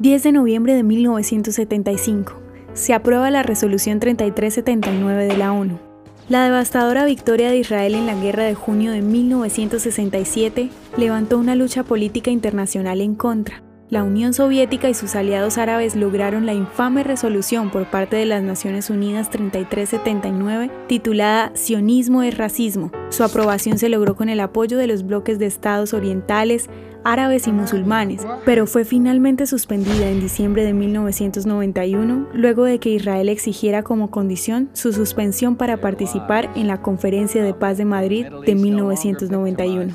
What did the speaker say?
10 de noviembre de 1975. Se aprueba la resolución 3379 de la ONU. La devastadora victoria de Israel en la guerra de junio de 1967 levantó una lucha política internacional en contra. La Unión Soviética y sus aliados árabes lograron la infame resolución por parte de las Naciones Unidas 3379 titulada Sionismo es racismo. Su aprobación se logró con el apoyo de los bloques de estados orientales, árabes y musulmanes, pero fue finalmente suspendida en diciembre de 1991 luego de que Israel exigiera como condición su suspensión para participar en la Conferencia de Paz de Madrid de 1991.